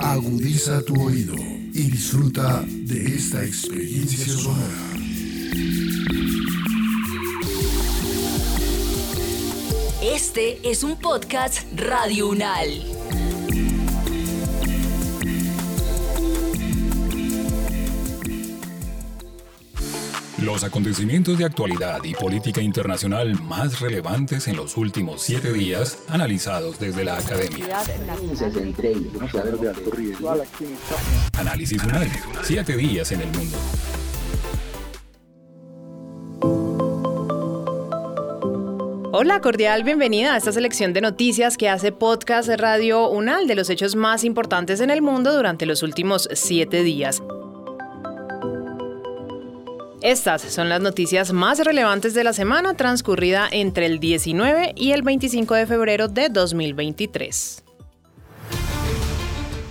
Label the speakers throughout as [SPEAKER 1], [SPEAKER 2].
[SPEAKER 1] Agudiza tu oído y disfruta de esta experiencia sonora.
[SPEAKER 2] Este es un podcast Radio Unal.
[SPEAKER 3] Los acontecimientos de actualidad y política internacional más relevantes en los últimos siete días, analizados desde la academia. Análisis Unal. Siete días en el mundo.
[SPEAKER 4] Hola, cordial bienvenida a esta selección de noticias que hace Podcast Radio Unal de los hechos más importantes en el mundo durante los últimos siete días. Estas son las noticias más relevantes de la semana transcurrida entre el 19 y el 25 de febrero de 2023.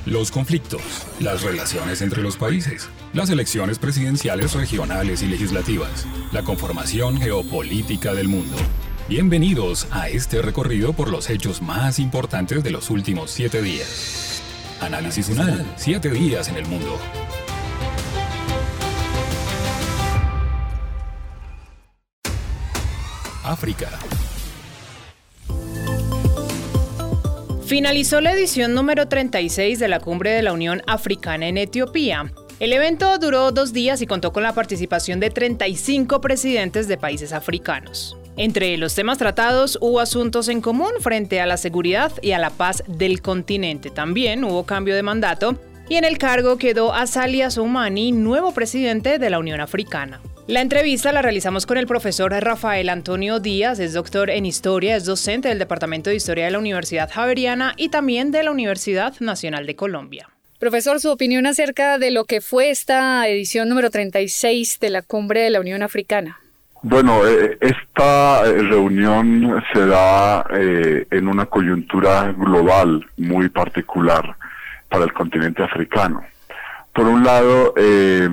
[SPEAKER 3] Los conflictos, las relaciones entre los países, las elecciones presidenciales regionales y legislativas, la conformación geopolítica del mundo. Bienvenidos a este recorrido por los hechos más importantes de los últimos siete días. Análisis UNAL, siete días en el mundo.
[SPEAKER 4] Finalizó la edición número 36 de la Cumbre de la Unión Africana en Etiopía. El evento duró dos días y contó con la participación de 35 presidentes de países africanos. Entre los temas tratados hubo asuntos en común frente a la seguridad y a la paz del continente. También hubo cambio de mandato y en el cargo quedó Azali Soumani, nuevo presidente de la Unión Africana. La entrevista la realizamos con el profesor Rafael Antonio Díaz, es doctor en historia, es docente del Departamento de Historia de la Universidad Javeriana y también de la Universidad Nacional de Colombia. Profesor, su opinión acerca de lo que fue esta edición número 36 de la Cumbre de la Unión Africana.
[SPEAKER 5] Bueno, eh, esta reunión se da eh, en una coyuntura global muy particular para el continente africano. Por un lado, eh,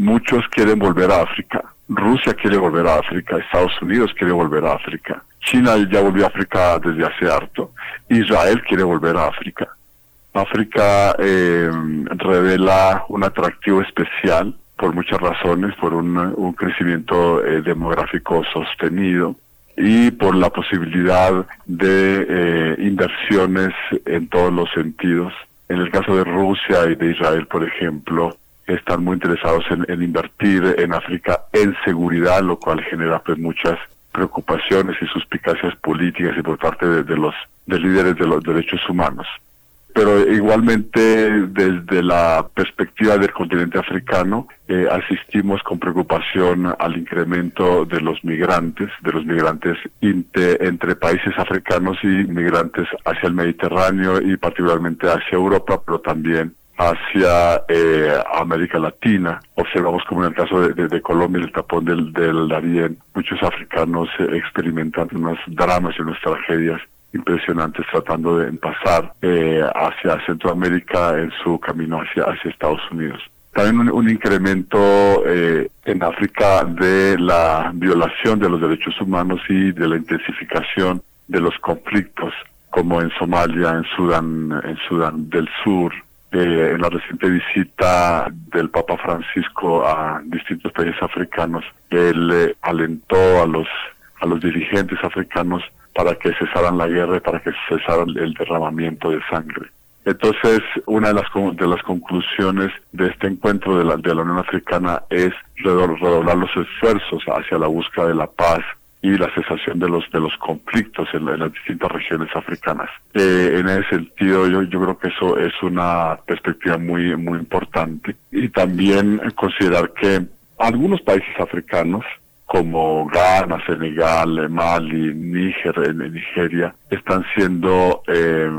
[SPEAKER 5] Muchos quieren volver a África. Rusia quiere volver a África, Estados Unidos quiere volver a África, China ya volvió a África desde hace harto, Israel quiere volver a África. África eh, revela un atractivo especial por muchas razones, por un, crecimiento eh, demográfico sostenido y por la posibilidad de eh, inversiones en todos los sentidos. En el caso de Rusia y de Israel, por ejemplo, están muy interesados en, invertir en África en seguridad, lo cual genera pues muchas preocupaciones y suspicacias políticas y por parte de, los líderes de los derechos humanos. Pero igualmente desde la perspectiva del continente africano eh, asistimos con preocupación al incremento de los migrantes, de los migrantes entre países africanos y migrantes hacia el Mediterráneo y particularmente hacia Europa, pero también hacia eh, América Latina. Observamos como en el caso de, Colombia, el tapón del, del Darién, muchos africanos eh, experimentan unos dramas y unas tragedias impresionantes tratando de pasar eh, hacia Centroamérica en su camino hacia, hacia Estados Unidos. También un, incremento en África de la violación de los derechos humanos y de la intensificación de los conflictos, como en Somalia, en Sudán, en Sudán del Sur, eh, en la reciente visita del Papa Francisco a distintos países africanos, él eh, alentó a los a los dirigentes africanos para que cesaran la guerra y para que cesara el derramamiento de sangre. Entonces, una de las, de las conclusiones de este encuentro de la, de la Unión Africana es redoblar los esfuerzos hacia la búsqueda de la paz, y la cesación de los de los conflictos en, las distintas regiones africanas. Eh, en ese sentido, yo, yo creo que eso es una perspectiva muy muy importante y también considerar que algunos países africanos como Ghana, Senegal, Mali, Níger, Nigeria, están siendo eh,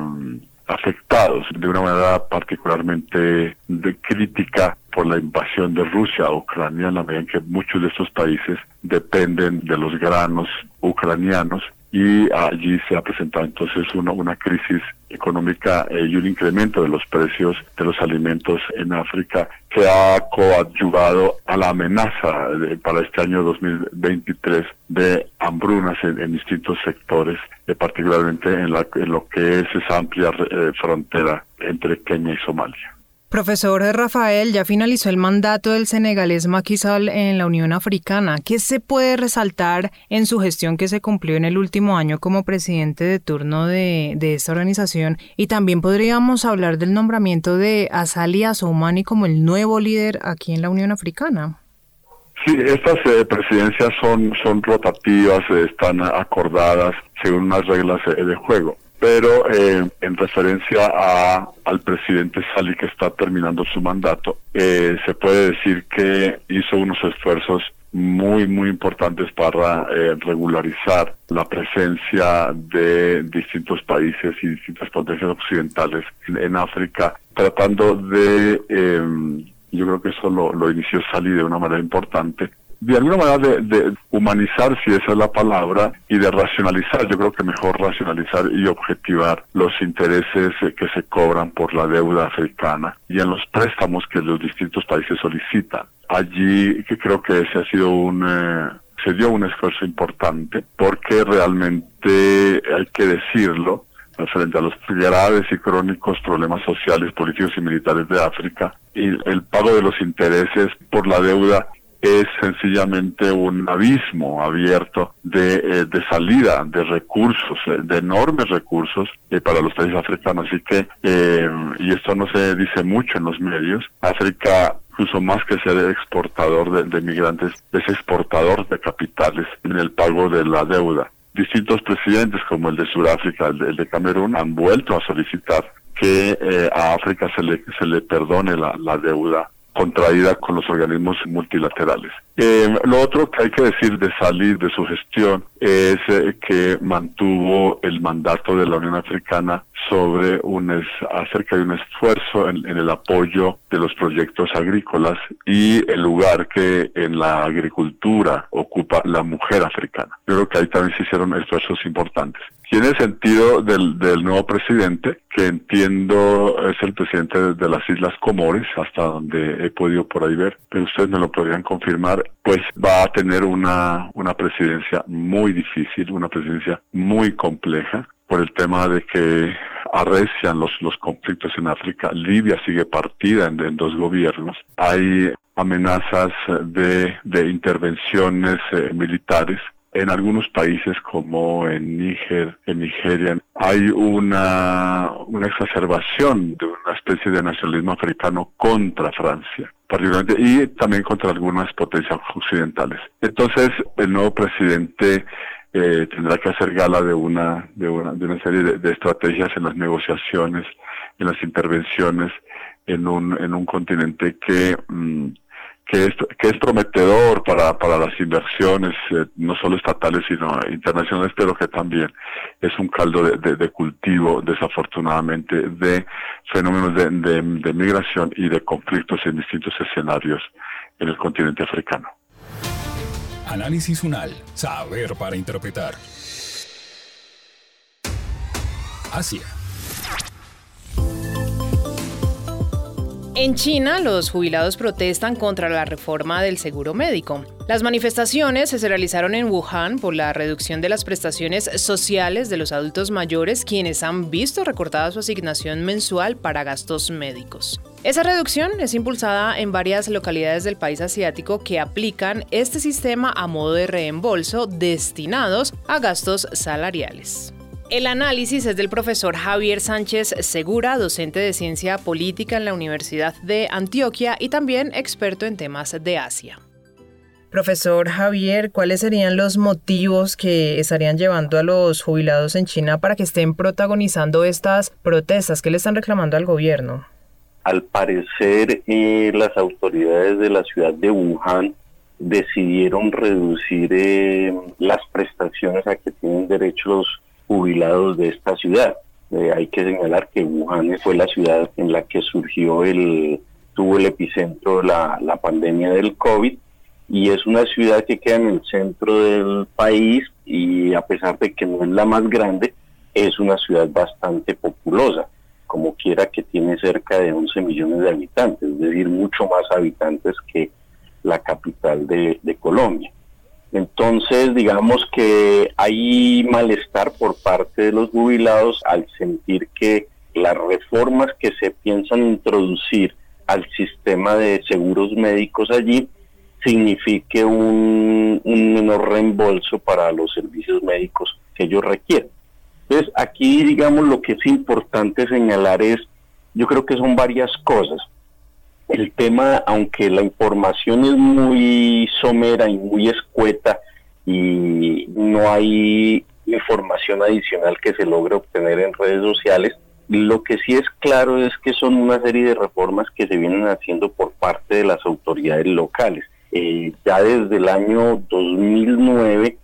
[SPEAKER 5] afectados de una manera particularmente de crítica por la invasión de Rusia a Ucrania, en la medida en que muchos de estos países dependen de los granos ucranianos y allí se ha presentado entonces una, una crisis económica eh, y un incremento de los precios de los alimentos en África que ha coadyuvado a la amenaza para este año 2023 de hambrunas en, distintos sectores, eh, particularmente en, la, lo que es esa amplia eh, frontera entre Kenia y Somalia.
[SPEAKER 4] Profesor Rafael, ya finalizó el mandato del senegalés Macky Sall en la Unión Africana. ¿Qué se puede resaltar en su gestión que se cumplió en el último año como presidente de turno de, esta organización? Y también podríamos hablar del nombramiento de Asali Assoumani como el nuevo líder aquí en la Unión Africana.
[SPEAKER 5] Sí, estas eh, presidencias son, son rotativas, están acordadas según unas reglas eh, de juego pero eh, en referencia a, al presidente Sali que está terminando su mandato, eh, se puede decir que hizo unos esfuerzos muy, muy importantes para eh, regularizar la presencia de distintos países y distintas potencias occidentales en, África, tratando de, yo creo que eso lo, lo inició Sali de una manera importante, de alguna manera de, humanizar, si esa es la palabra, y de racionalizar, yo creo que mejor racionalizar y objetivar los intereses eh, que se cobran por la deuda africana y en los préstamos que los distintos países solicitan. Allí que creo que ese ha sido un... Eh, se dio un esfuerzo importante porque realmente hay que decirlo, frente a los graves y crónicos problemas sociales, políticos y militares de África, y el pago de los intereses por la deuda es sencillamente un abismo abierto de, eh, de salida de recursos, eh, de enormes recursos eh, para los países africanos. Así que, y esto no se dice mucho en los medios, África incluso más que ser exportador de, migrantes, es exportador de capitales en el pago de la deuda. Distintos presidentes como el de Sudáfrica, el de, Camerún, han vuelto a solicitar que a África se le, se le perdone la, la deuda contraída con los organismos multilaterales. Eh, lo otro que hay que decir de salir de su gestión es eh, que mantuvo el mandato de la Unión Africana sobre un acerca de un esfuerzo en, el apoyo de los proyectos agrícolas y el lugar que en la agricultura ocupa la mujer africana. Yo creo que ahí también se hicieron esfuerzos importantes. Y en el sentido del, del nuevo presidente, que entiendo es el presidente de las Islas Comores, hasta donde he podido por ahí ver, pero ustedes me lo podrían confirmar, pues va a tener una, una presidencia muy difícil, una presidencia muy compleja, por el tema de que arrecian los, los conflictos en África. Libia sigue partida en, dos gobiernos. Hay amenazas de, de intervenciones eh, militares en algunos países como en Níger, en Nigeria, hay una, una exacerbación de una especie de nacionalismo africano contra Francia, particularmente, y también contra algunas potencias occidentales. Entonces, el nuevo presidente eh, tendrá que hacer gala de una, de una, de una serie de, estrategias en las negociaciones, en las intervenciones, en un, en un continente que mm, que es, prometedor para, para las inversiones, eh, no solo estatales, sino internacionales, pero que también es un caldo de, de, cultivo, desafortunadamente, de fenómenos de, de migración y de conflictos en distintos escenarios en el continente africano.
[SPEAKER 3] Análisis UNAL, saber para interpretar. Asia.
[SPEAKER 4] En China, los jubilados protestan contra la reforma del seguro médico. Las manifestaciones se realizaron en Wuhan por la reducción de las prestaciones sociales de los adultos mayores quienes han visto recortada su asignación mensual para gastos médicos. Esa reducción es impulsada en varias localidades del país asiático que aplican este sistema a modo de reembolso destinados a gastos salariales. El análisis es del profesor Javier Sánchez Segura, docente de ciencia política en la Universidad de Antioquia y también experto en temas de Asia. Profesor Javier, ¿cuáles serían los motivos que estarían llevando a los jubilados en China para que estén protagonizando estas protestas que le están reclamando al gobierno?
[SPEAKER 6] Al parecer, eh, las autoridades de la ciudad de Wuhan decidieron reducir eh, las prestaciones a que tienen derecho los jubilados de esta ciudad. Eh, hay que señalar que Wuhan fue la ciudad en la que surgió el, tuvo el epicentro la, la pandemia del COVID y es una ciudad que queda en el centro del país y a pesar de que no es la más grande, es una ciudad bastante populosa, como quiera que tiene cerca de 11 millones de habitantes, es decir, mucho más habitantes que la capital de Colombia. Entonces, digamos que hay malestar por parte de los jubilados al sentir que las reformas que se piensan introducir al sistema de seguros médicos allí signifique un, menor reembolso para los servicios médicos que ellos requieren. Entonces, aquí, digamos, lo que es importante señalar es, yo creo que son varias cosas. El tema, aunque la información es muy somera y muy escueta y no hay información adicional que se logre obtener en redes sociales, lo que sí es claro es que son una serie de reformas que se vienen haciendo por parte de las autoridades locales. Eh, ya desde el año 2009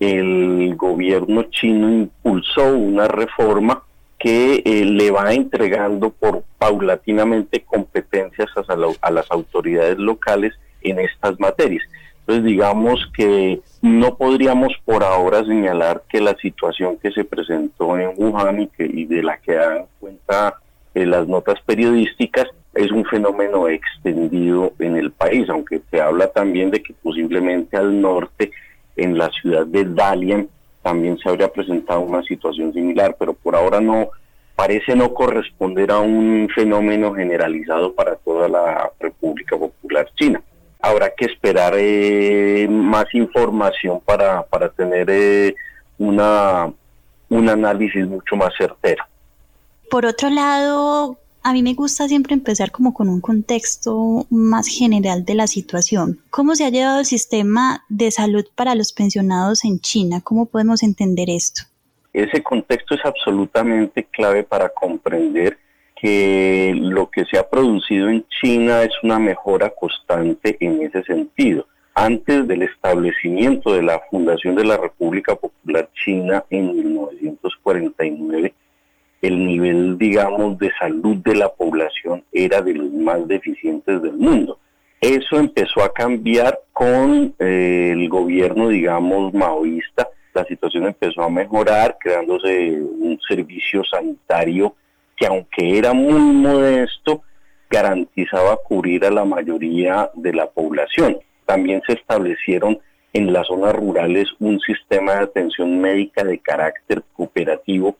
[SPEAKER 6] el gobierno chino impulsó una reforma que eh, le va entregando por paulatinamente competencias a, las autoridades locales en estas materias. Entonces digamos que no podríamos por ahora señalar que la situación que se presentó en Wuhan y, que, de la que dan cuenta eh, las notas periodísticas es un fenómeno extendido en el país, aunque se habla también de que posiblemente al norte, en la ciudad de Dalian, también se habría presentado una situación similar, pero por ahora no parece no corresponder a un fenómeno generalizado para toda la República Popular China. Habrá que esperar eh, más información para, para tener eh, una, un análisis mucho más certero.
[SPEAKER 7] Por otro lado, a mí me gusta siempre empezar como con un contexto más general de la situación. ¿Cómo se ha llevado el sistema de salud para los pensionados en China? ¿Cómo podemos entender esto?
[SPEAKER 6] Ese contexto es absolutamente clave para comprender que lo que se ha producido en China es una mejora constante en ese sentido. Antes del establecimiento de la Fundación de la República Popular China en 1949, el nivel, digamos, de salud de la población era de los más deficientes del mundo. Eso empezó a cambiar con eh, el gobierno, digamos, maoísta. La situación empezó a mejorar, creándose un servicio sanitario que aunque era muy modesto, garantizaba cubrir a la mayoría de la población. También se establecieron en las zonas rurales un sistema de atención médica de carácter cooperativo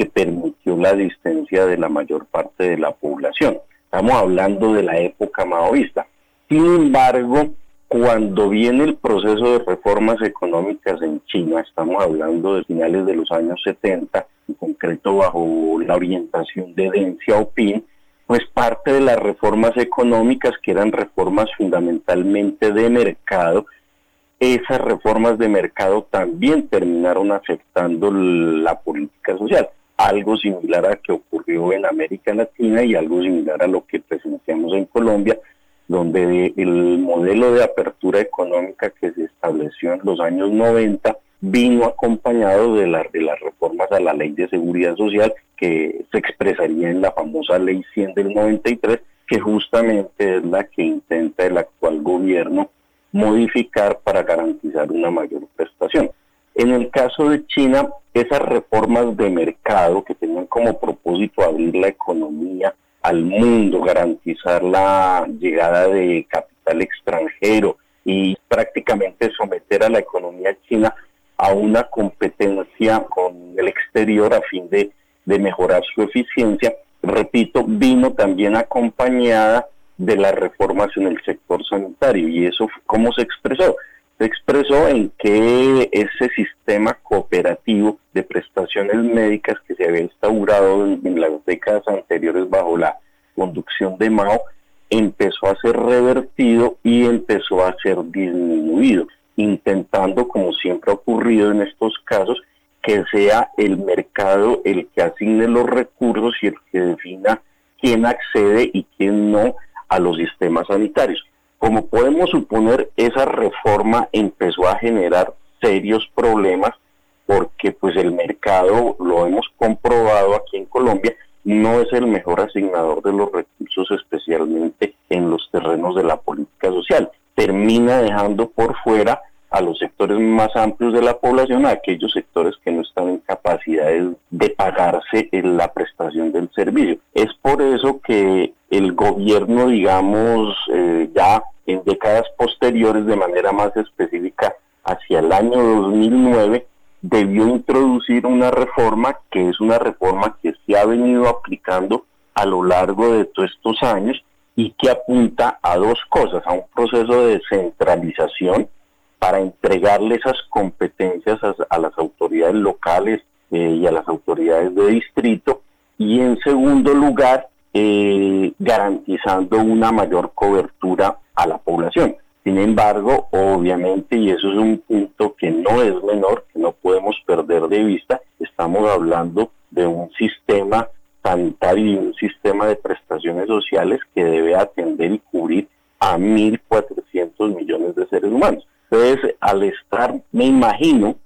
[SPEAKER 6] que permitió la asistencia de la mayor parte de la población. Estamos hablando de la época maoísta. Sin embargo, cuando viene el proceso de reformas económicas en China, estamos hablando de finales de los años 70, en concreto bajo la orientación de Deng Xiaoping, pues parte de las reformas económicas, que eran reformas fundamentalmente de mercado, esas reformas de mercado también terminaron afectando la política social algo similar a que ocurrió en América Latina y algo similar a lo que presenciamos en Colombia, donde el modelo de apertura económica que se estableció en los años 90 vino acompañado de las reformas a la ley de seguridad social que se expresaría en la famosa ley 100 del 93, que justamente es la que intenta el actual gobierno modificar para garantizar una mayor prestación. En el caso de China, esas reformas de mercado que tenían como propósito abrir la economía al mundo, garantizar la llegada de capital extranjero y prácticamente someter a la economía china a una competencia con el exterior a fin de, de mejorar su eficiencia, repito, vino también acompañada de las reformas en el sector sanitario. ¿Y eso cómo se expresó? Se expresó en que ese sistema cooperativo de prestaciones médicas que se había instaurado en, las décadas anteriores bajo la conducción de Mao empezó a ser revertido y empezó a ser disminuido, intentando, como siempre ha ocurrido en estos casos, que sea el mercado el que asigne los recursos y el que defina quién accede y quién no a los sistemas sanitarios. Como podemos suponer, esa reforma empezó a generar serios problemas porque pues el mercado, lo hemos comprobado aquí en Colombia, no es el mejor asignador de los recursos, especialmente en los terrenos de la política social. termina dejando por fuera a los sectores más amplios de la población, a aquellos sectores que no están en capacidad de pagarse la prestación del servicio. Es por eso que el gobierno, digamos, eh, ya en décadas posteriores, de manera más específica, hacia el año 2009, debió introducir una reforma que es una reforma que se ha venido aplicando a lo largo de todos estos años y que apunta a dos cosas, a un proceso de descentralización para entregarle esas competencias a, las autoridades locales eh, y a las autoridades de distrito y en segundo lugar eh, garantizando una mayor cobertura a la población. Sin embargo, obviamente, y eso es un punto que no es menor, que no podemos perder de vista, estamos hablando de un sistema sanitario y un sistema de prestaciones sociales que debe atender y cubrir a 1.400 millones de seres humanos. Entonces, al estar, me imagino,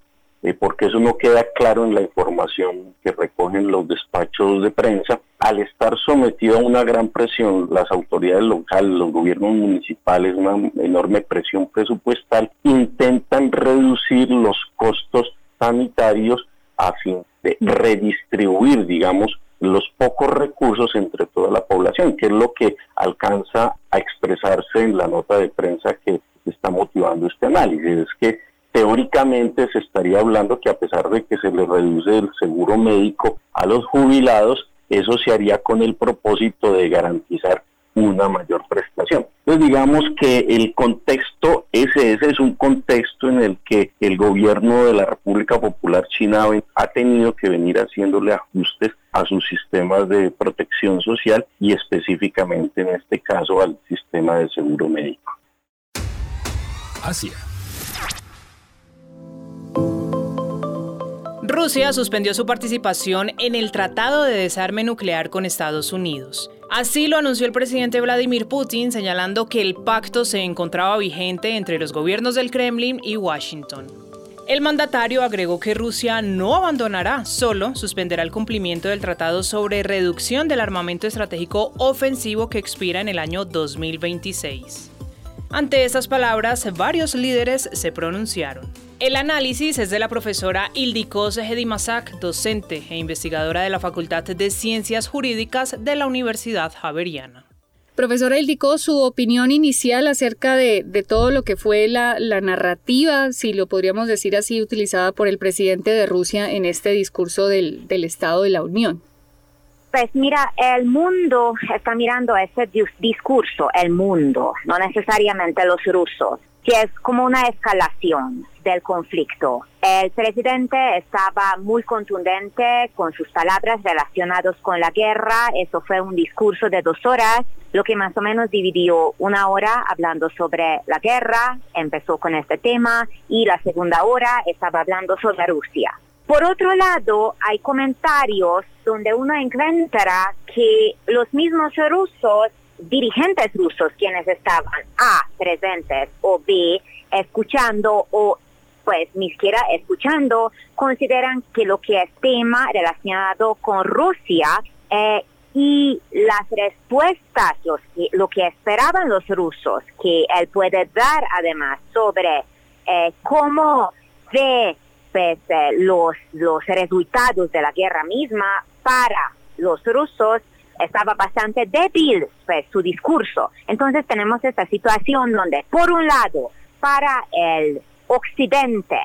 [SPEAKER 6] eh, porque eso no queda claro en la información que recogen los despachos de prensa, al estar sometido a una gran presión, las autoridades locales, los gobiernos municipales, una enorme presión presupuestal, intentan reducir los costos sanitarios a fin de redistribuir, digamos, los pocos recursos entre toda la población, que es lo que alcanza a expresarse en la nota de prensa que está motivando este análisis. Es que teóricamente se estaría hablando que a pesar de que se le reduce el seguro médico a los jubilados, eso se haría con el propósito de garantizar una mayor prestación. Entonces digamos que el contexto ese, ese es un contexto en el que el gobierno de la República Popular China ha tenido que venir haciéndole ajustes a sus sistemas de protección social y específicamente en este caso al sistema de seguro médico.
[SPEAKER 3] Asia.
[SPEAKER 4] Rusia suspendió su participación en el Tratado de Desarme Nuclear con Estados Unidos. Así lo anunció el presidente Vladimir Putin, señalando que el pacto se encontraba vigente entre los gobiernos del Kremlin y Washington. El mandatario agregó que Rusia no abandonará, solo suspenderá el cumplimiento del Tratado sobre Reducción del Armamento Estratégico Ofensivo que expira en el año 2026. Ante estas palabras, varios líderes se pronunciaron. El análisis es de la profesora Ildikos Hedimasak, docente e investigadora de la Facultad de Ciencias Jurídicas de la Universidad Javeriana.
[SPEAKER 8] Profesora Ildikos, su opinión inicial acerca de, todo lo que fue la, narrativa, si lo podríamos decir así, utilizada por el presidente de Rusia en este discurso del Estado de la Unión.
[SPEAKER 9] Pues mira, el mundo está mirando ese discurso, el mundo, no necesariamente los rusos, que es como una escalación del conflicto. El presidente estaba muy contundente con sus palabras relacionadas con la guerra. Eso fue un discurso de dos horas, lo que más o menos dividió una hora hablando sobre la guerra, empezó con este tema, y la segunda hora estaba hablando sobre Rusia. Por otro lado, hay comentarios donde uno encuentra que los mismos rusos, dirigentes rusos, quienes estaban A, presentes o B, escuchando o pues ni siquiera escuchando, consideran que lo que es tema relacionado con Rusia eh, y las respuestas, lo que esperaban los rusos, que él puede dar además sobre eh, cómo ve pues, los, los resultados de la guerra misma para los rusos estaba bastante débil pues, su discurso. Entonces tenemos esta situación donde, por un lado, para el occidente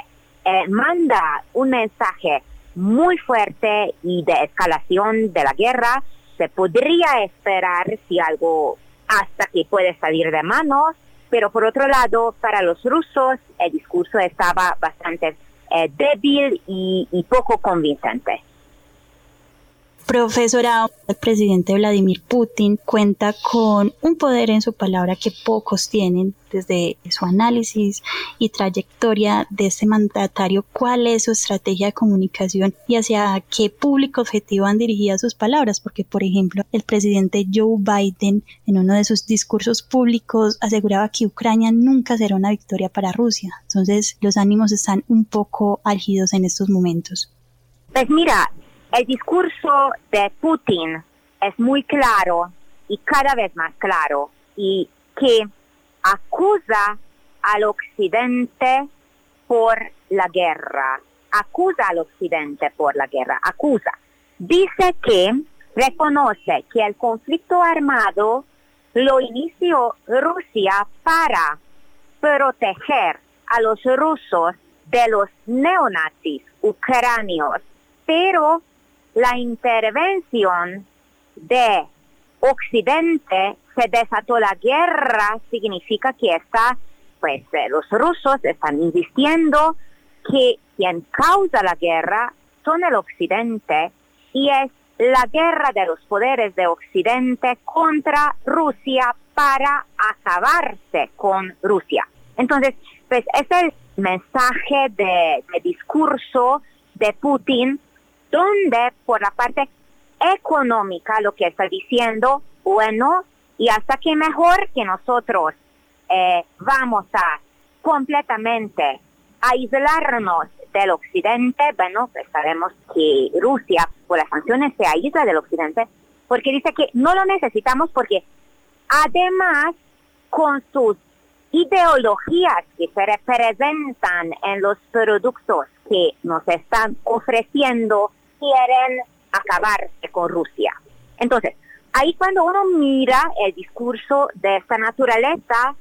[SPEAKER 9] eh, manda un mensaje muy fuerte y de escalación de la guerra, se podría esperar si algo hasta que puede salir de manos, pero por otro lado, para los rusos el discurso estaba bastante eh, débil y, y poco convincente.
[SPEAKER 7] Profesora, el presidente Vladimir Putin cuenta con un poder en su palabra que pocos tienen desde su análisis y trayectoria de este mandatario. ¿Cuál es su estrategia de comunicación y hacia qué público objetivo han dirigido sus palabras? Porque, por ejemplo, el presidente Joe Biden en uno de sus discursos públicos aseguraba que Ucrania nunca será una victoria para Rusia. Entonces, los ánimos están un poco álgidos en estos momentos.
[SPEAKER 9] Pues mira, el discurso de Putin es muy claro y cada vez más claro y que acusa al occidente por la guerra, acusa al occidente por la guerra, acusa. Dice que reconoce que el conflicto armado lo inició Rusia para proteger a los rusos de los neonazis ucranios, pero la intervención de Occidente se desató la guerra, significa que está, pues eh, los rusos están insistiendo que quien causa la guerra son el Occidente y es la guerra de los poderes de Occidente contra Rusia para acabarse con Rusia. Entonces, pues es el mensaje de, discurso de Putin donde por la parte económica lo que está diciendo, bueno, y hasta que mejor que nosotros eh, vamos a completamente aislarnos del occidente, bueno, pues sabemos que Rusia por las sanciones se aísla del occidente, porque dice que no lo necesitamos porque además con sus ideologías que se representan en los productos que nos están ofreciendo, quieren acabarse con Rusia. Entonces, ahí cuando uno mira el discurso de esta naturaleza,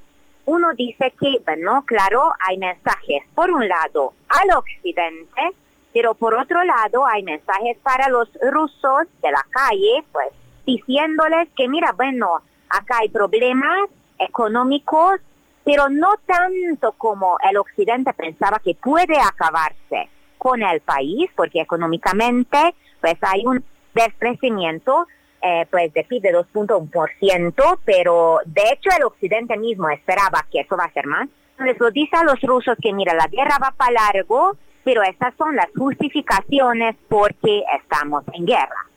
[SPEAKER 9] uno dice que, bueno, claro, hay mensajes por un lado al occidente, pero por otro lado hay mensajes para los rusos de la calle, pues diciéndoles que, mira, bueno, acá hay problemas económicos, pero no tanto como el occidente pensaba que puede acabarse con el país, porque económicamente pues hay un descrecimiento eh, pues de PIB de 2.1%, pero de hecho el occidente mismo esperaba que eso va a ser más. Entonces lo dice a los rusos que mira, la guerra va para largo, pero estas son las justificaciones porque estamos en guerra.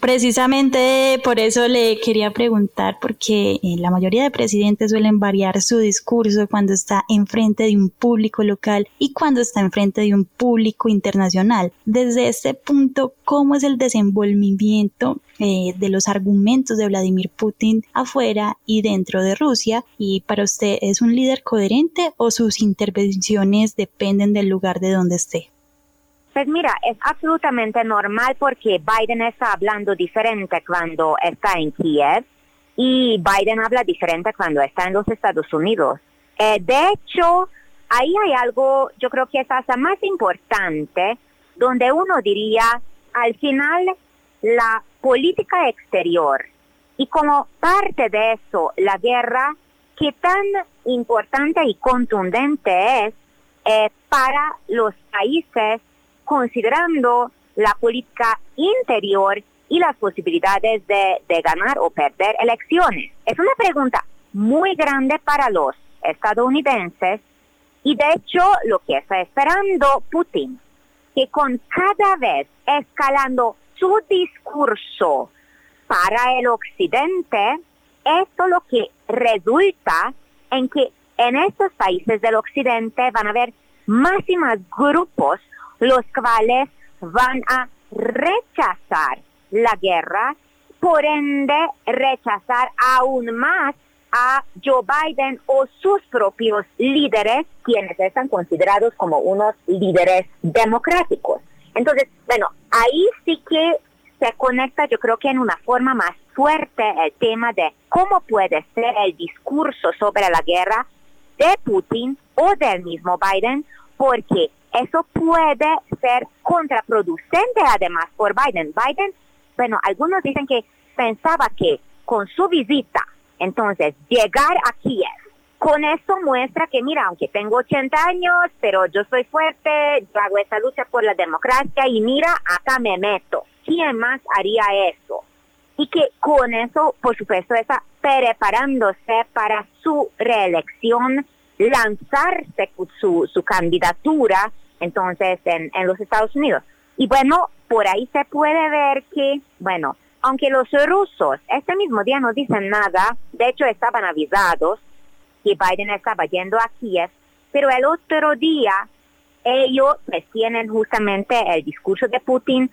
[SPEAKER 7] Precisamente por eso le quería preguntar, porque eh, la mayoría de presidentes suelen variar su discurso cuando está enfrente de un público local y cuando está enfrente de un público internacional. Desde este punto, ¿cómo es el desenvolvimiento eh, de los argumentos de Vladimir Putin afuera y dentro de Rusia? ¿Y para usted es un líder coherente o sus intervenciones dependen del lugar de donde esté?
[SPEAKER 9] Pues mira, es absolutamente normal porque Biden está hablando diferente cuando está en Kiev y Biden habla diferente cuando está en los Estados Unidos. Eh, de hecho, ahí hay algo, yo creo que es hasta más importante, donde uno diría, al final, la política exterior y como parte de eso, la guerra, qué tan importante y contundente es eh, para los países considerando la política interior y las posibilidades de, ganar o perder elecciones. Es una pregunta muy grande para los estadounidenses y de hecho lo que está esperando Putin, que con cada vez escalando su discurso para el occidente, esto lo que resulta en que en estos países del occidente van a haber más y más grupos los cuales van a rechazar la guerra, por ende rechazar aún más a Joe Biden o sus propios líderes, quienes están considerados como unos líderes democráticos. Entonces, bueno, ahí sí que se conecta, yo creo que en una forma más fuerte el tema de cómo puede ser el discurso sobre la guerra de Putin o del mismo Biden, porque eso puede ser contraproducente además por Biden. Biden, bueno, algunos dicen que pensaba que con su visita, entonces, llegar a Kiev, con eso muestra que, mira, aunque tengo 80 años, pero yo soy fuerte, yo hago esta lucha por la democracia y mira, acá me meto. ¿Quién más haría eso? Y que con eso, por supuesto, está preparándose para su reelección lanzarse su, su candidatura entonces en, en los Estados Unidos. Y bueno, por ahí se puede ver que, bueno, aunque los rusos este mismo día no dicen nada, de hecho estaban avisados que Biden estaba yendo a Kiev, pero el otro día ellos pues, tienen justamente el discurso de Putin.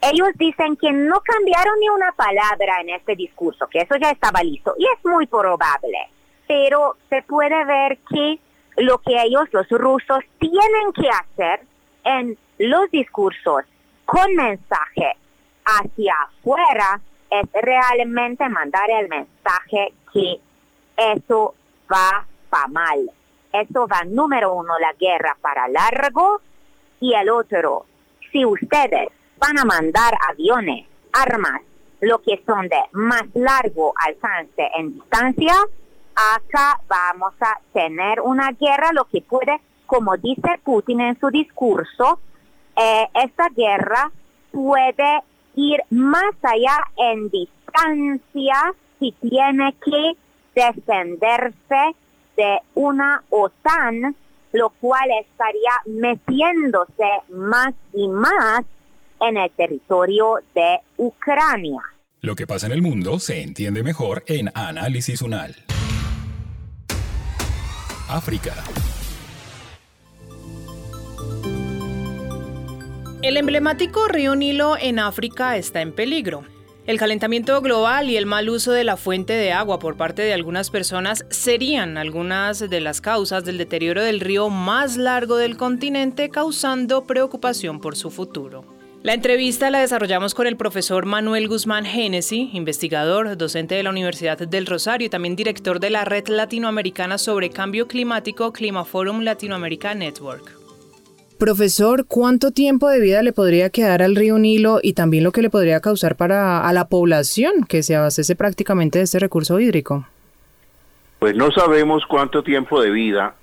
[SPEAKER 9] Ellos dicen que no cambiaron ni una palabra en este discurso, que eso ya estaba listo y es muy probable pero se puede ver que lo que ellos, los rusos, tienen que hacer en los discursos con mensaje hacia afuera es realmente mandar el mensaje que eso va para mal. Eso va número uno, la guerra para largo y el otro, si ustedes van a mandar aviones, armas, lo que son de más largo alcance en distancia, acá vamos a tener una guerra, lo que puede, como dice Putin en su discurso, eh, esta guerra puede ir más allá en distancia si tiene que defenderse de una OTAN, lo cual estaría metiéndose más y más en el territorio de Ucrania.
[SPEAKER 3] Lo que pasa en el mundo se entiende mejor en Análisis Unal. África.
[SPEAKER 4] El emblemático río Nilo en África está en peligro. El calentamiento global y el mal uso de la fuente de agua por parte de algunas personas serían algunas de las causas del deterioro del río más largo del continente, causando preocupación por su futuro. La entrevista la desarrollamos con el profesor Manuel Guzmán Hennessy, investigador, docente de la Universidad del Rosario y también director de la Red Latinoamericana sobre Cambio Climático Climaforum Latinoamérica Network. Profesor, ¿cuánto tiempo de vida le podría quedar al río Nilo y también lo que le podría causar para a la población que se abastece prácticamente de este recurso hídrico?
[SPEAKER 10] Pues no sabemos cuánto tiempo de vida,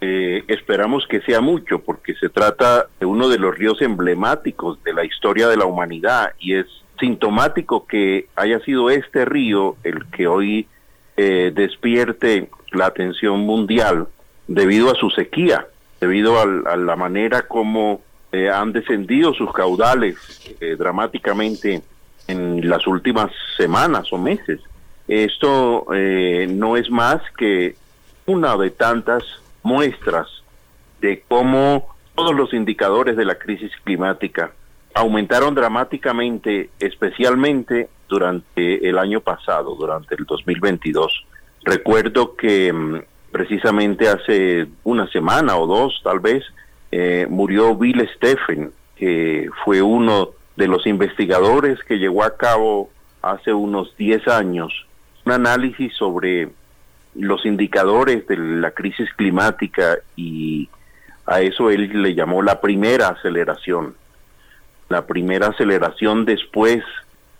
[SPEAKER 10] eh, esperamos que sea mucho, porque se trata de uno de los ríos emblemáticos de la historia de la humanidad y es sintomático que haya sido este río el que hoy eh, despierte la atención mundial debido a su sequía debido a, la manera como eh, han descendido sus caudales eh, dramáticamente en las últimas semanas o meses. Esto eh, no es más que una de tantas muestras de cómo todos los indicadores de la crisis climática aumentaron dramáticamente, especialmente durante el año pasado, durante el 2022. Recuerdo que mm, precisamente hace una semana o dos tal vez, eh, murió Bill Steffen, que fue uno de los investigadores que llevó a cabo hace unos 10 años un análisis sobre los indicadores de la crisis climática y a eso él le llamó la primera aceleración. La primera aceleración después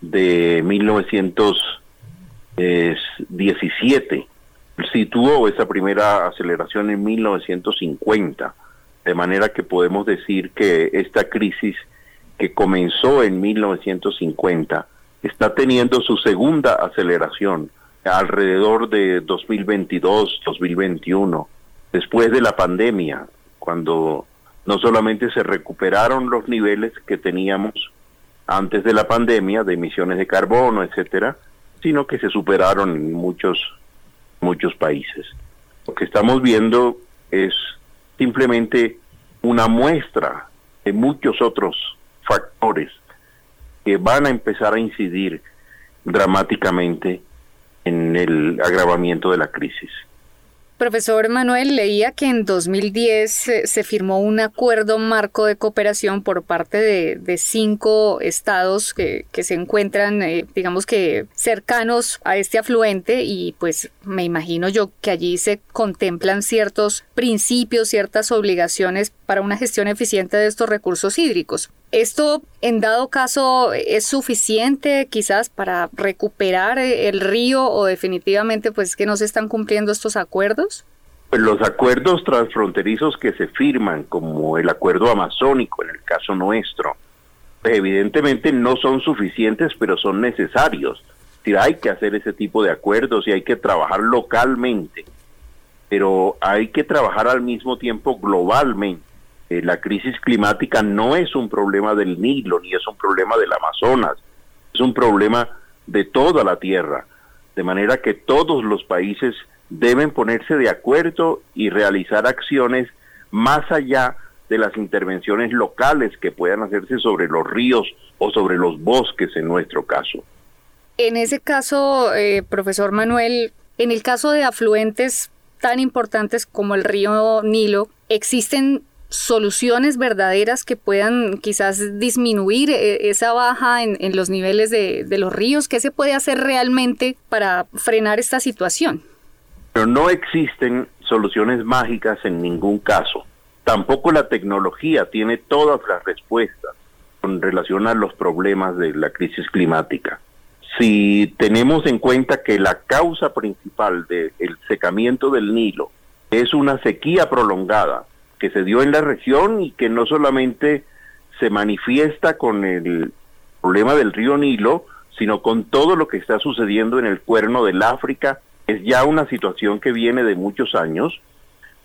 [SPEAKER 10] de 1917 situó esa primera aceleración en 1950, de manera que podemos decir que esta crisis que comenzó en 1950 está teniendo su segunda aceleración alrededor de 2022, 2021, después de la pandemia, cuando no solamente se recuperaron los niveles que teníamos antes de la pandemia de emisiones de carbono, etcétera, sino que se superaron en muchos muchos países. Lo que estamos viendo es simplemente una muestra de muchos otros factores que van a empezar a incidir dramáticamente en el agravamiento de la crisis.
[SPEAKER 8] Profesor Manuel, leía que en 2010 se, firmó un acuerdo marco de cooperación por parte de, cinco estados que, se encuentran, eh, digamos que cercanos a este afluente y pues me imagino yo que allí se contemplan ciertos principios, ciertas obligaciones para una gestión eficiente de estos recursos hídricos. ¿Esto en dado caso es suficiente quizás para recuperar el río o definitivamente pues que no se están cumpliendo estos acuerdos?
[SPEAKER 10] Pues los acuerdos transfronterizos que se firman, como el acuerdo amazónico en el caso nuestro, evidentemente no son suficientes, pero son necesarios. Si hay que hacer ese tipo de acuerdos y hay que trabajar localmente, pero hay que trabajar al mismo tiempo globalmente eh, la crisis climática no es un problema del Nilo ni es un problema del Amazonas, es un problema de toda la Tierra, de manera que todos los países deben ponerse de acuerdo y realizar acciones más allá de las intervenciones locales que puedan hacerse sobre los ríos o sobre los bosques en nuestro caso.
[SPEAKER 8] En ese caso, eh, profesor Manuel, En el caso de afluentes tan importantes como el río Nilo, ¿existen soluciones verdaderas que puedan quizás disminuir eh, esa baja en, los niveles de, los ríos? ¿Qué se puede hacer realmente para frenar esta situación?
[SPEAKER 10] Pero no existen soluciones mágicas en ningún caso. Tampoco la tecnología tiene todas las respuestas con relación a los problemas de la crisis climática. Si tenemos en cuenta que la causa principal del secamiento del Nilo es una sequía prolongada, que se dio en la región y que no solamente se manifiesta con el problema del río Nilo, sino con todo lo que está sucediendo en el cuerno del África. Es ya una situación que viene de muchos años,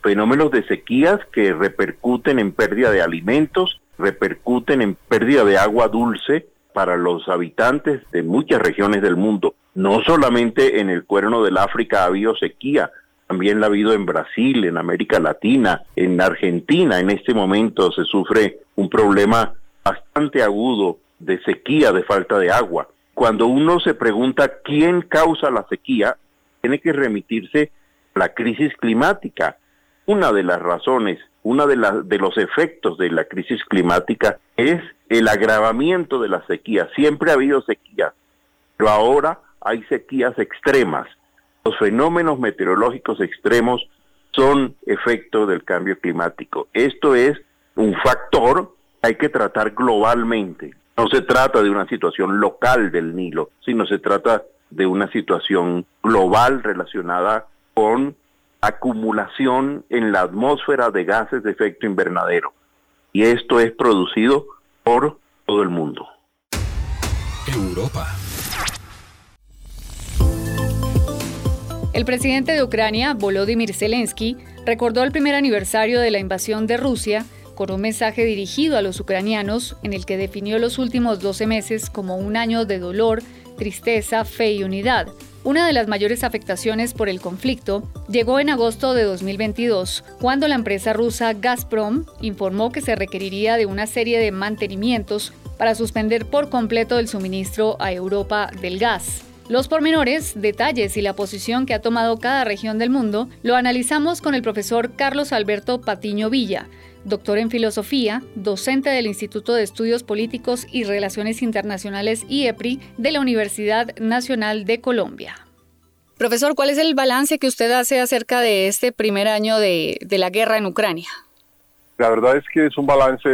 [SPEAKER 10] fenómenos de sequías que repercuten en pérdida de alimentos, repercuten en pérdida de agua dulce para los habitantes de muchas regiones del mundo. No solamente en el cuerno del África ha habido sequía, también la ha habido en Brasil, en América Latina, en Argentina. En este momento se sufre un problema bastante agudo de sequía, de falta de agua. Cuando uno se pregunta quién causa la sequía, tiene que remitirse a la crisis climática. Una de las razones, uno de, de los efectos de la crisis climática es el agravamiento de la sequía. Siempre ha habido sequía, pero ahora hay sequías extremas los fenómenos meteorológicos extremos son efecto del cambio climático. Esto es un factor que hay que tratar globalmente. No se trata de una situación local del Nilo, sino se trata de una situación global relacionada con acumulación en la atmósfera de gases de efecto invernadero. Y esto es producido por todo el mundo.
[SPEAKER 3] Europa.
[SPEAKER 8] El presidente de Ucrania, Volodymyr Zelensky, recordó el primer aniversario de la invasión de Rusia con un mensaje dirigido a los ucranianos en el que definió los últimos 12 meses como un año de dolor, tristeza, fe y unidad. Una de las mayores afectaciones por el conflicto llegó en agosto de 2022, cuando la empresa rusa Gazprom informó que se requeriría de una serie de mantenimientos para suspender por completo el suministro a Europa del gas. Los pormenores, detalles y la posición que ha tomado cada región del mundo lo analizamos con el profesor Carlos Alberto Patiño Villa, doctor en filosofía, docente del Instituto de Estudios Políticos y Relaciones Internacionales IEPRI de la Universidad Nacional de Colombia. Profesor, ¿cuál es el balance que usted hace acerca de este primer año de, de la guerra en Ucrania?
[SPEAKER 11] La verdad es que es un balance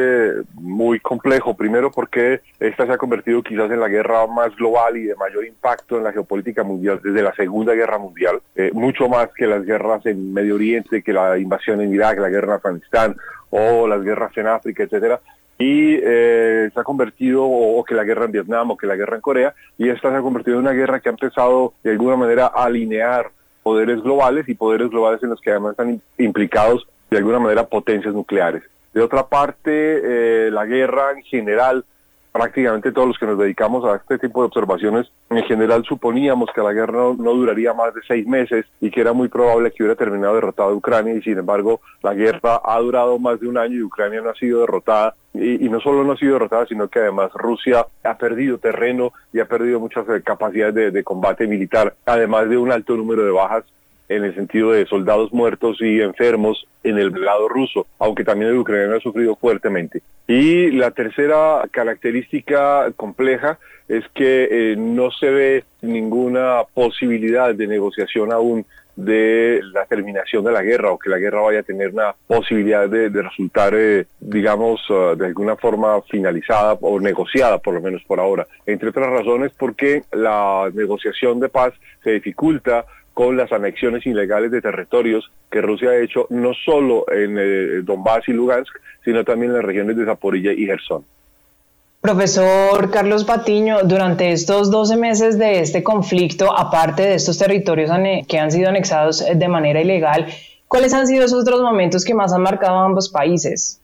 [SPEAKER 11] muy complejo, primero porque esta se ha convertido quizás en la guerra más global y de mayor impacto en la geopolítica mundial desde la Segunda Guerra Mundial, eh, mucho más que las guerras en Medio Oriente, que la invasión en Irak, la guerra en Afganistán o las guerras en África, etcétera. Y eh, se ha convertido, o, que la guerra en Vietnam, o que la guerra en Corea, y esta se ha convertido en una guerra que ha empezado de alguna manera a alinear poderes globales y poderes globales en los que además están implicados de alguna manera potencias nucleares. De otra parte, eh, la guerra en general, prácticamente todos los que nos dedicamos a este tipo de observaciones, en general suponíamos que la guerra no, duraría más de seis meses y que era muy probable que hubiera terminado derrotada Ucrania y sin embargo la guerra ha durado más de un año y Ucrania no ha sido derrotada y, no solo no ha sido derrotada, sino que además Rusia ha perdido terreno y ha perdido muchas eh, capacidades de combate militar, además de un alto número de bajas en el sentido de soldados muertos y enfermos en el lado ruso, aunque también el ucraniano ha sufrido fuertemente. Y la tercera característica compleja es que eh, no se ve ninguna posibilidad de negociación aún de la terminación de la guerra o que la guerra vaya a tener una posibilidad de, resultar, eh, digamos, uh, de alguna forma finalizada o negociada, por lo menos por ahora. Entre otras razones porque la negociación de paz se dificulta con las anexiones ilegales de territorios que Rusia ha hecho no solo en eh, Donbass y Lugansk, sino también en las regiones de Zaporilla y Gerson.
[SPEAKER 12] Profesor Carlos Patiño, durante estos 12 meses de este conflicto, aparte de estos territorios que han sido anexados de manera ilegal, ¿cuáles han sido esos otros momentos que más han marcado a ambos países?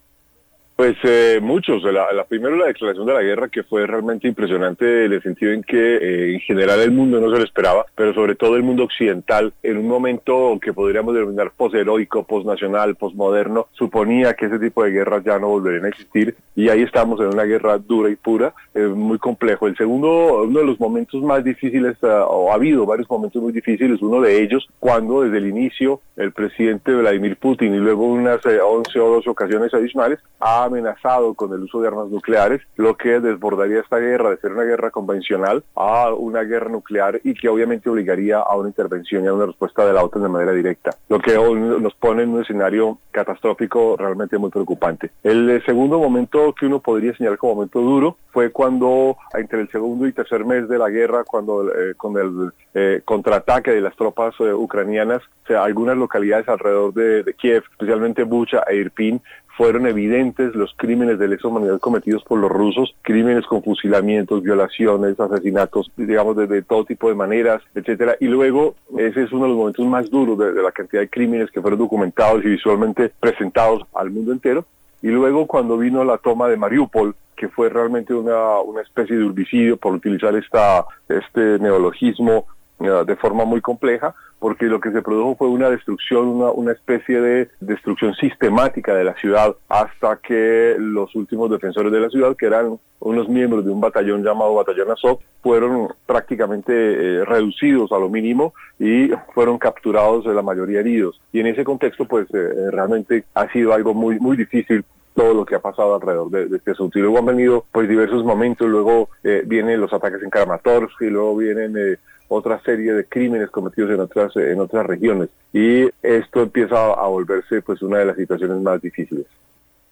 [SPEAKER 11] Pues eh, muchos. La, la, primero la declaración de la guerra que fue realmente impresionante en el sentido en que eh, en general el mundo no se lo esperaba, pero sobre todo el mundo occidental en un momento que podríamos denominar posheroico, posnacional, posmoderno, suponía que ese tipo de guerras ya no volverían a existir y ahí estamos en una guerra dura y pura, eh, muy complejo. El segundo, uno de los momentos más difíciles, o ha habido varios momentos muy difíciles, uno de ellos cuando desde el inicio el presidente Vladimir Putin y luego unas 11 o 12 ocasiones adicionales ha amenazado con el uso de armas nucleares, lo que desbordaría esta guerra de ser una guerra convencional a una guerra nuclear y que obviamente obligaría a una intervención y a una respuesta de la OTAN de manera directa, lo que nos pone en un escenario catastrófico realmente muy preocupante. El eh, segundo momento que uno podría señalar como momento duro fue cuando entre el segundo y tercer mes de la guerra, cuando eh, con el eh, contraataque de las tropas ucranianas, o sea, algunas localidades alrededor de, de Kiev, especialmente Bucha e Irpin, fueron evidentes los crímenes de lesa humanidad cometidos por los rusos, crímenes con fusilamientos, violaciones, asesinatos, digamos, de, todo tipo de maneras, etcétera. Y luego, ese es uno de los momentos más duros de, la cantidad de crímenes que fueron documentados y visualmente presentados al mundo entero. Y luego, cuando vino la toma de Mariupol, que fue realmente una, una especie de herbicidio, por utilizar esta, este neologismo de forma muy compleja, porque lo que se produjo fue una destrucción, una, una, especie de destrucción sistemática de la ciudad, hasta que los últimos defensores de la ciudad, que eran unos miembros de un batallón llamado Batallón Azov, fueron prácticamente eh, reducidos a lo mínimo y fueron capturados, la mayoría heridos. Y en ese contexto, pues eh, realmente ha sido algo muy, muy difícil todo lo que ha pasado alrededor de, este asunto. Y luego han venido pues diversos momentos, luego vienen los ataques en Kramatorsk y luego vienen otra serie de crímenes cometidos en otras, en otras regiones. Y esto empieza a volverse pues una de las situaciones más difíciles.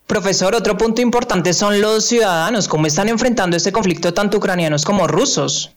[SPEAKER 12] Profesor, otro punto importante son los ciudadanos. ¿Cómo están enfrentando este conflicto tanto ucranianos como rusos?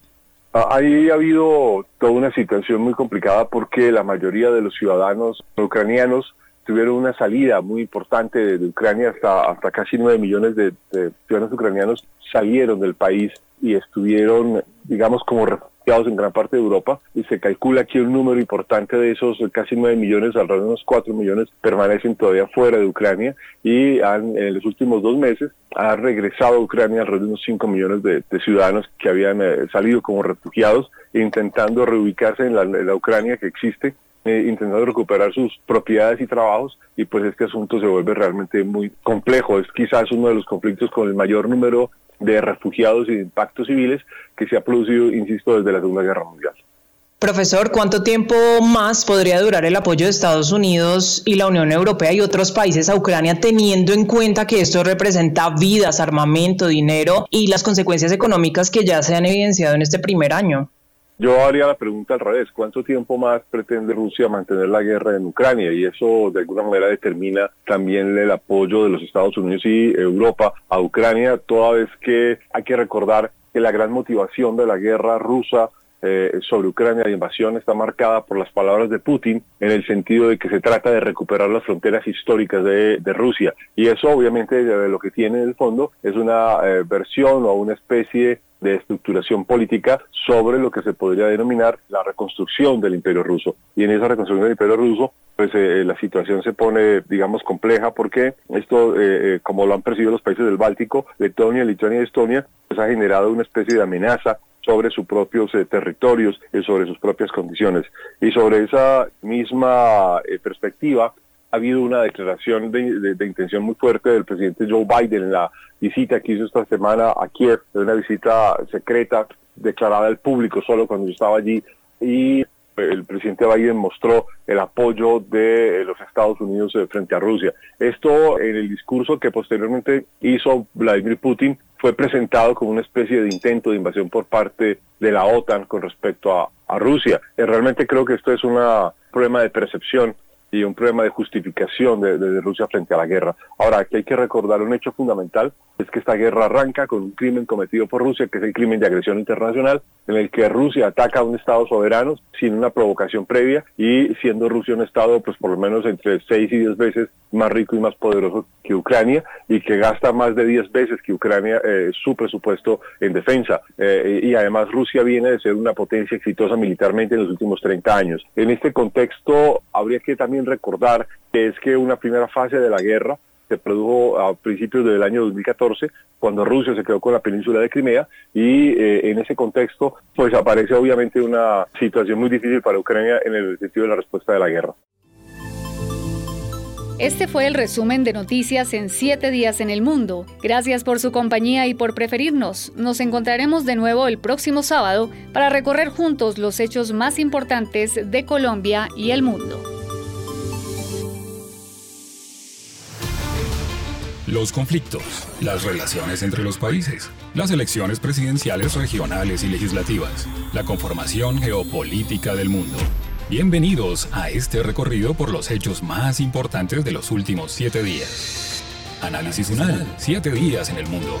[SPEAKER 11] Ah, ahí ha habido toda una situación muy complicada porque la mayoría de los ciudadanos ucranianos tuvieron una salida muy importante de, Ucrania, hasta, hasta casi 9 millones de, de, ciudadanos ucranianos salieron del país y estuvieron, digamos, como en gran parte de Europa y se calcula que un número importante de esos casi 9 millones, alrededor de unos 4 millones, permanecen todavía fuera de Ucrania y han, en los últimos dos meses ha regresado a Ucrania alrededor de unos 5 millones de, ciudadanos que habían eh, salido como refugiados intentando reubicarse en la, Ucrania que existe eh, intentando recuperar sus propiedades y trabajos y pues este asunto se vuelve realmente muy complejo. Es quizás uno de los conflictos con el mayor número de refugiados y de impactos civiles que se ha producido, insisto, desde la Segunda Guerra Mundial.
[SPEAKER 12] Profesor, ¿cuánto tiempo más podría durar el apoyo de Estados Unidos y la Unión Europea y otros países a Ucrania teniendo en cuenta que esto representa vidas, armamento, dinero y las consecuencias económicas que ya se han evidenciado en este primer año?
[SPEAKER 11] Yo haría la pregunta al revés, ¿cuánto tiempo más pretende Rusia mantener la guerra en Ucrania? Y eso de alguna manera determina también el apoyo de los Estados Unidos y Europa a Ucrania, toda vez que hay que recordar que la gran motivación de la guerra rusa eh, sobre Ucrania, de invasión, está marcada por las palabras de Putin en el sentido de que se trata de recuperar las fronteras históricas de, Rusia. Y eso obviamente lo que tiene en el fondo es una eh, versión o una especie de estructuración política sobre lo que se podría denominar la reconstrucción del imperio ruso. Y en esa reconstrucción del imperio ruso, pues eh, la situación se pone, digamos, compleja porque esto, como lo han percibido los países del Báltico, Letonia, Lituania y Estonia, pues ha generado una especie de amenaza sobre sus propios eh, territorios y sobre sus propias condiciones. Y sobre esa misma eh, perspectiva, ha habido una declaración de, intención muy fuerte del presidente Joe Biden en la visita que hizo esta semana a Kiev, una visita secreta declarada al público solo cuando yo estaba allí. Y el presidente Biden mostró el apoyo de los Estados Unidos eh, frente a Rusia. Esto en el discurso que posteriormente hizo Vladimir Putin fue presentado como una especie de intento de invasión por parte de la OTAN con respecto a, Rusia. Eh, realmente creo que esto es un problema de percepción y un problema de justificación de, Rusia frente a la guerra. Ahora, aquí hay que recordar un hecho fundamental, es que esta guerra arranca con un crimen cometido por Rusia, que es el crimen de agresión internacional, en el que Rusia ataca a un Estado soberano sin una provocación previa y siendo Rusia un Estado, pues por lo menos entre 6 y 10 veces más rico y más poderoso que Ucrania y que gasta más de 10 veces que Ucrania eh, su presupuesto en defensa. Eh, y además Rusia viene de ser una potencia exitosa militarmente en los últimos 30 años. En este contexto habría que también recordar que es que una primera fase de la guerra se produjo a principios del año 2014 cuando Rusia se quedó con la península de Crimea y eh, en ese contexto pues aparece obviamente una situación muy difícil para Ucrania en el sentido de la respuesta de la guerra.
[SPEAKER 8] Este fue el resumen de noticias en siete días en el mundo. Gracias por su compañía y por preferirnos. Nos encontraremos de nuevo el próximo sábado para recorrer juntos los hechos más importantes de Colombia y el mundo.
[SPEAKER 3] Los conflictos, las relaciones entre los países, las elecciones presidenciales regionales y legislativas, la conformación geopolítica del mundo. Bienvenidos a este recorrido por los hechos más importantes de los últimos siete días. Análisis UNAL, siete días en el mundo.